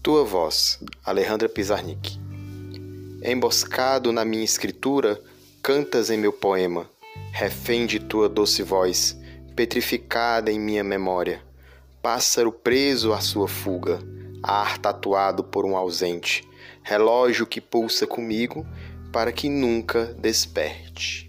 Tua voz, Alejandra Pizarnik. Emboscado na minha escritura, cantas em meu poema, refém de tua doce voz, petrificada em minha memória. Pássaro preso à sua fuga, ar tatuado por um ausente, relógio que pulsa comigo para que nunca desperte.